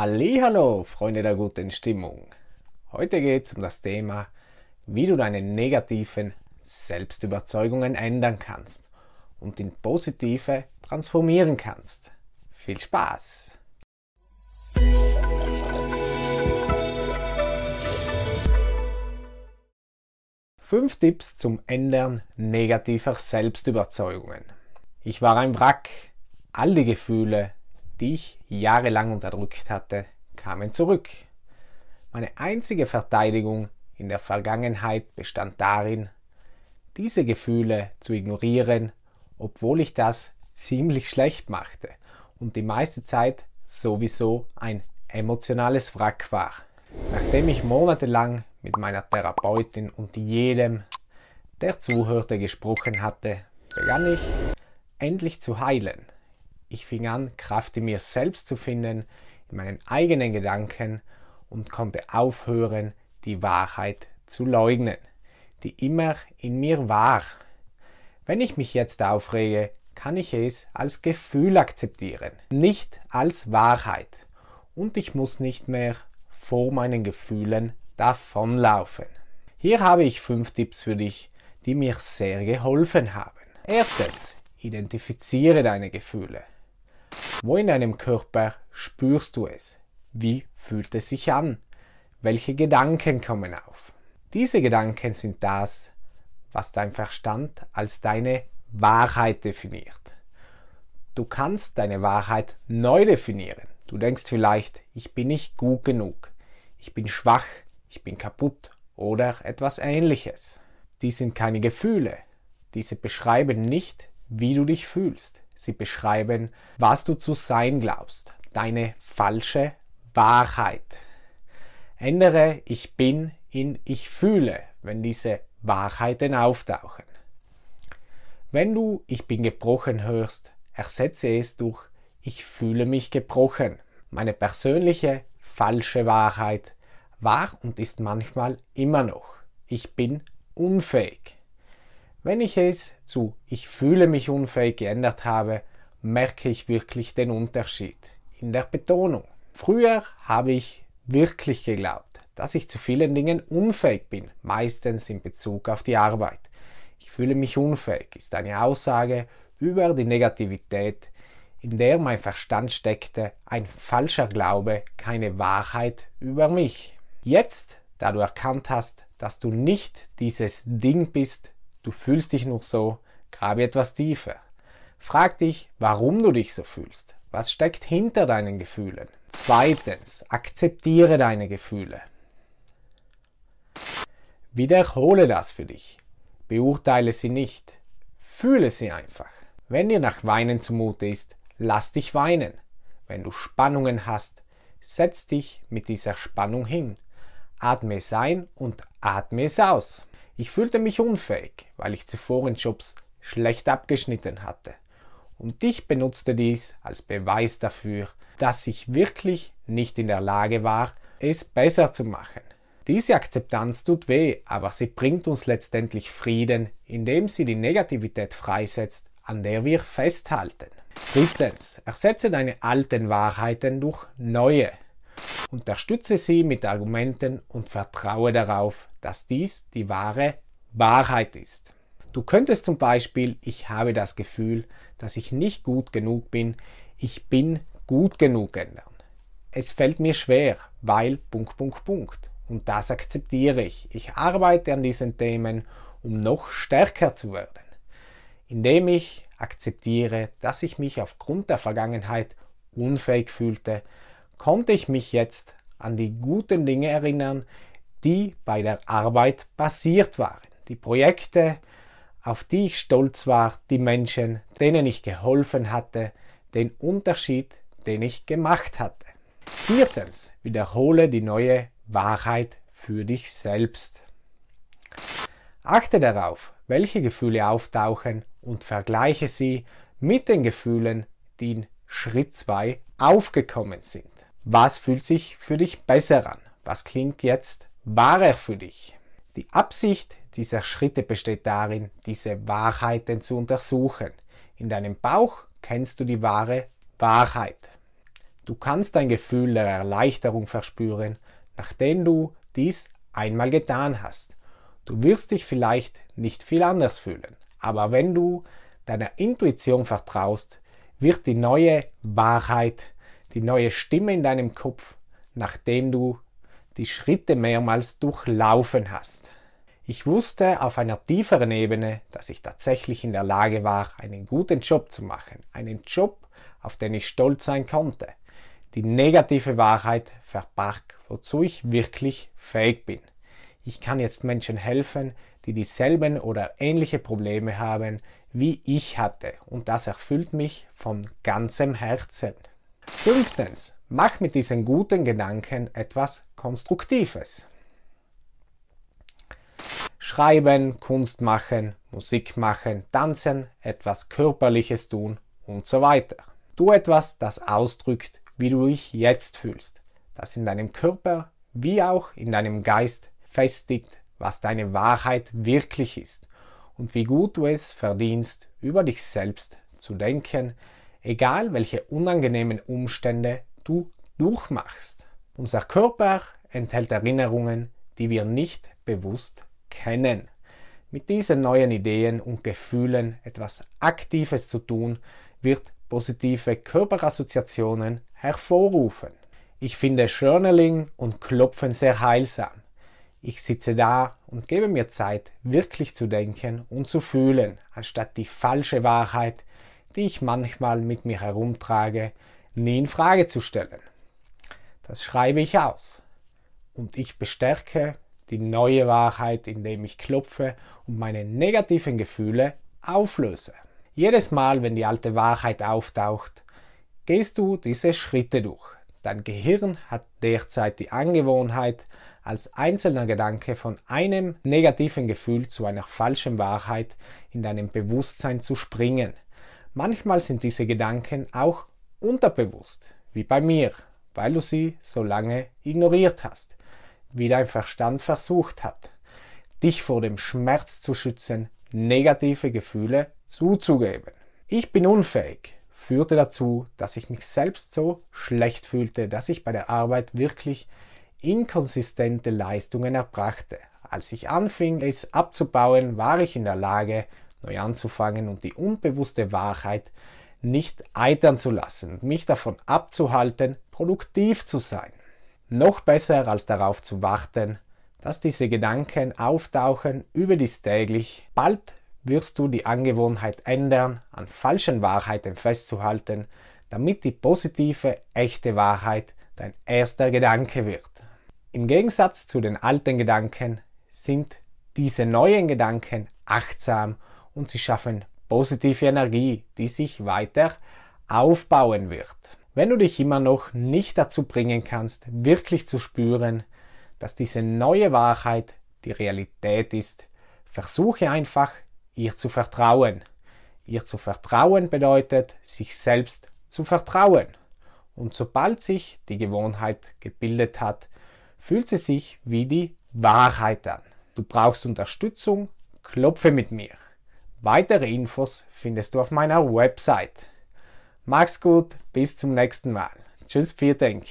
Hallo, Freunde der guten Stimmung. Heute geht es um das Thema, wie du deine negativen Selbstüberzeugungen ändern kannst und in positive transformieren kannst. Viel Spaß! Fünf Tipps zum Ändern negativer Selbstüberzeugungen. Ich war ein Wrack. All die Gefühle, die ich jahrelang unterdrückt hatte, kamen zurück. Meine einzige Verteidigung in der Vergangenheit bestand darin, diese Gefühle zu ignorieren, obwohl ich das ziemlich schlecht machte und die meiste Zeit sowieso ein emotionales Wrack war. Nachdem ich monatelang mit meiner Therapeutin und jedem, der zuhörte, gesprochen hatte, begann ich endlich zu heilen. Ich fing an, Kraft in mir selbst zu finden, in meinen eigenen Gedanken und konnte aufhören, die Wahrheit zu leugnen, die immer in mir war. Wenn ich mich jetzt aufrege, kann ich es als Gefühl akzeptieren, nicht als Wahrheit. Und ich muss nicht mehr vor meinen Gefühlen davonlaufen. Hier habe ich fünf Tipps für dich, die mir sehr geholfen haben. Erstens, identifiziere deine Gefühle. Wo in deinem Körper spürst du es? Wie fühlt es sich an? Welche Gedanken kommen auf? Diese Gedanken sind das, was dein Verstand als deine Wahrheit definiert. Du kannst deine Wahrheit neu definieren. Du denkst vielleicht, ich bin nicht gut genug, ich bin schwach, ich bin kaputt oder etwas ähnliches. Dies sind keine Gefühle. Diese beschreiben nicht, wie du dich fühlst. Sie beschreiben, was du zu sein glaubst. Deine falsche Wahrheit. Ändere ich bin in ich fühle, wenn diese Wahrheiten auftauchen. Wenn du ich bin gebrochen hörst, ersetze es durch ich fühle mich gebrochen. Meine persönliche falsche Wahrheit war und ist manchmal immer noch ich bin unfähig. Wenn ich es zu ich fühle mich unfähig geändert habe, merke ich wirklich den Unterschied in der Betonung. Früher habe ich wirklich geglaubt, dass ich zu vielen Dingen unfähig bin, meistens in Bezug auf die Arbeit. Ich fühle mich unfähig ist eine Aussage über die Negativität, in der mein Verstand steckte, ein falscher Glaube, keine Wahrheit über mich. Jetzt, da du erkannt hast, dass du nicht dieses Ding bist, du fühlst dich nur so, grabe etwas tiefer. Frag dich, warum du dich so fühlst. Was steckt hinter deinen Gefühlen? Zweitens, akzeptiere deine Gefühle. Wiederhole das für dich. Beurteile sie nicht. Fühle sie einfach. Wenn dir nach Weinen zumute ist, lass dich weinen. Wenn du Spannungen hast, setz dich mit dieser Spannung hin. Atme es ein und atme es aus. Ich fühlte mich unfähig, weil ich zuvor in Jobs schlecht abgeschnitten hatte. Und ich benutzte dies als Beweis dafür, dass ich wirklich nicht in der Lage war, es besser zu machen. Diese Akzeptanz tut weh, aber sie bringt uns letztendlich Frieden, indem sie die Negativität freisetzt, an der wir festhalten. Drittens, ersetze deine alten Wahrheiten durch neue. Unterstütze sie mit Argumenten und vertraue darauf, dass dies die wahre Wahrheit ist. Du könntest zum Beispiel, ich habe das Gefühl, dass ich nicht gut genug bin, ich bin gut genug ändern. Es fällt mir schwer, weil Punkt, Punkt, Punkt. Und das akzeptiere ich. Ich arbeite an diesen Themen, um noch stärker zu werden. Indem ich akzeptiere, dass ich mich aufgrund der Vergangenheit unfähig fühlte, konnte ich mich jetzt an die guten Dinge erinnern, die bei der Arbeit passiert waren. Die Projekte, auf die ich stolz war, die Menschen, denen ich geholfen hatte, den Unterschied, den ich gemacht hatte. Viertens, wiederhole die neue Wahrheit für dich selbst. Achte darauf, welche Gefühle auftauchen und vergleiche sie mit den Gefühlen, die in Schritt 2 aufgekommen sind. Was fühlt sich für dich besser an? Was klingt jetzt wahrer für dich? Die Absicht dieser Schritte besteht darin, diese Wahrheiten zu untersuchen. In deinem Bauch kennst du die wahre Wahrheit. Du kannst ein Gefühl der Erleichterung verspüren, nachdem du dies einmal getan hast. Du wirst dich vielleicht nicht viel anders fühlen, aber wenn du deiner Intuition vertraust, wird die neue Wahrheit, die neue Stimme in deinem Kopf, nachdem du die Schritte mehrmals durchlaufen hast. Ich wusste auf einer tieferen Ebene, dass ich tatsächlich in der Lage war, einen guten Job zu machen, einen Job, auf den ich stolz sein konnte. Die negative Wahrheit verbarg, wozu ich wirklich fähig bin. Ich kann jetzt Menschen helfen, die dieselben oder ähnliche Probleme haben, wie ich hatte, und das erfüllt mich von ganzem Herzen. Fünftens, mach mit diesen guten Gedanken etwas Konstruktives. Schreiben, Kunst machen, Musik machen, tanzen, etwas Körperliches tun und so weiter. Tu etwas, das ausdrückt, wie du dich jetzt fühlst, das in deinem Körper wie auch in deinem Geist festigt, was deine Wahrheit wirklich ist und wie gut du es verdienst, über dich selbst zu denken, egal welche unangenehmen Umstände du durchmachst. Unser Körper enthält Erinnerungen, die wir nicht bewusst kennen. Mit diesen neuen Ideen und Gefühlen etwas Aktives zu tun, wird positive Körperassoziationen hervorrufen. Ich finde Journaling und Klopfen sehr heilsam. Ich sitze da und gebe mir Zeit, wirklich zu denken und zu fühlen, anstatt die falsche Wahrheit, die ich manchmal mit mir herumtrage, nie in Frage zu stellen. Das schreibe ich aus. Und ich bestärke die neue Wahrheit, indem ich klopfe und meine negativen Gefühle auflöse. Jedes Mal, wenn die alte Wahrheit auftaucht, gehst du diese Schritte durch. Dein Gehirn hat derzeit die Angewohnheit, als einzelner Gedanke von einem negativen Gefühl zu einer falschen Wahrheit in deinem Bewusstsein zu springen. Manchmal sind diese Gedanken auch unterbewusst, wie bei mir, weil du sie so lange ignoriert hast, wie dein Verstand versucht hat, dich vor dem Schmerz zu schützen, negative Gefühle zuzugeben. Ich bin unfähig führte dazu, dass ich mich selbst so schlecht fühlte, dass ich bei der Arbeit wirklich inkonsistente Leistungen erbrachte. Als ich anfing, es abzubauen, war ich in der Lage, neu anzufangen und die unbewusste Wahrheit nicht eitern zu lassen und mich davon abzuhalten, produktiv zu sein. Noch besser als darauf zu warten, dass diese Gedanken auftauchen, überdies täglich. Bald wirst du die Angewohnheit ändern, an falschen Wahrheiten festzuhalten, damit die positive, echte Wahrheit dein erster Gedanke wird. Im Gegensatz zu den alten Gedanken sind diese neuen Gedanken achtsam und sie schaffen positive Energie, die sich weiter aufbauen wird. Wenn du dich immer noch nicht dazu bringen kannst, wirklich zu spüren, dass diese neue Wahrheit die Realität ist, versuche einfach, ihr zu vertrauen. Ihr zu vertrauen bedeutet, sich selbst zu vertrauen. Und sobald sich die Gewohnheit gebildet hat, fühlt sie sich wie die Wahrheit an. Du brauchst Unterstützung, klopfe mit mir. Weitere Infos findest du auf meiner Website. Mach's gut, bis zum nächsten Mal. Tschüss, vielen Dank.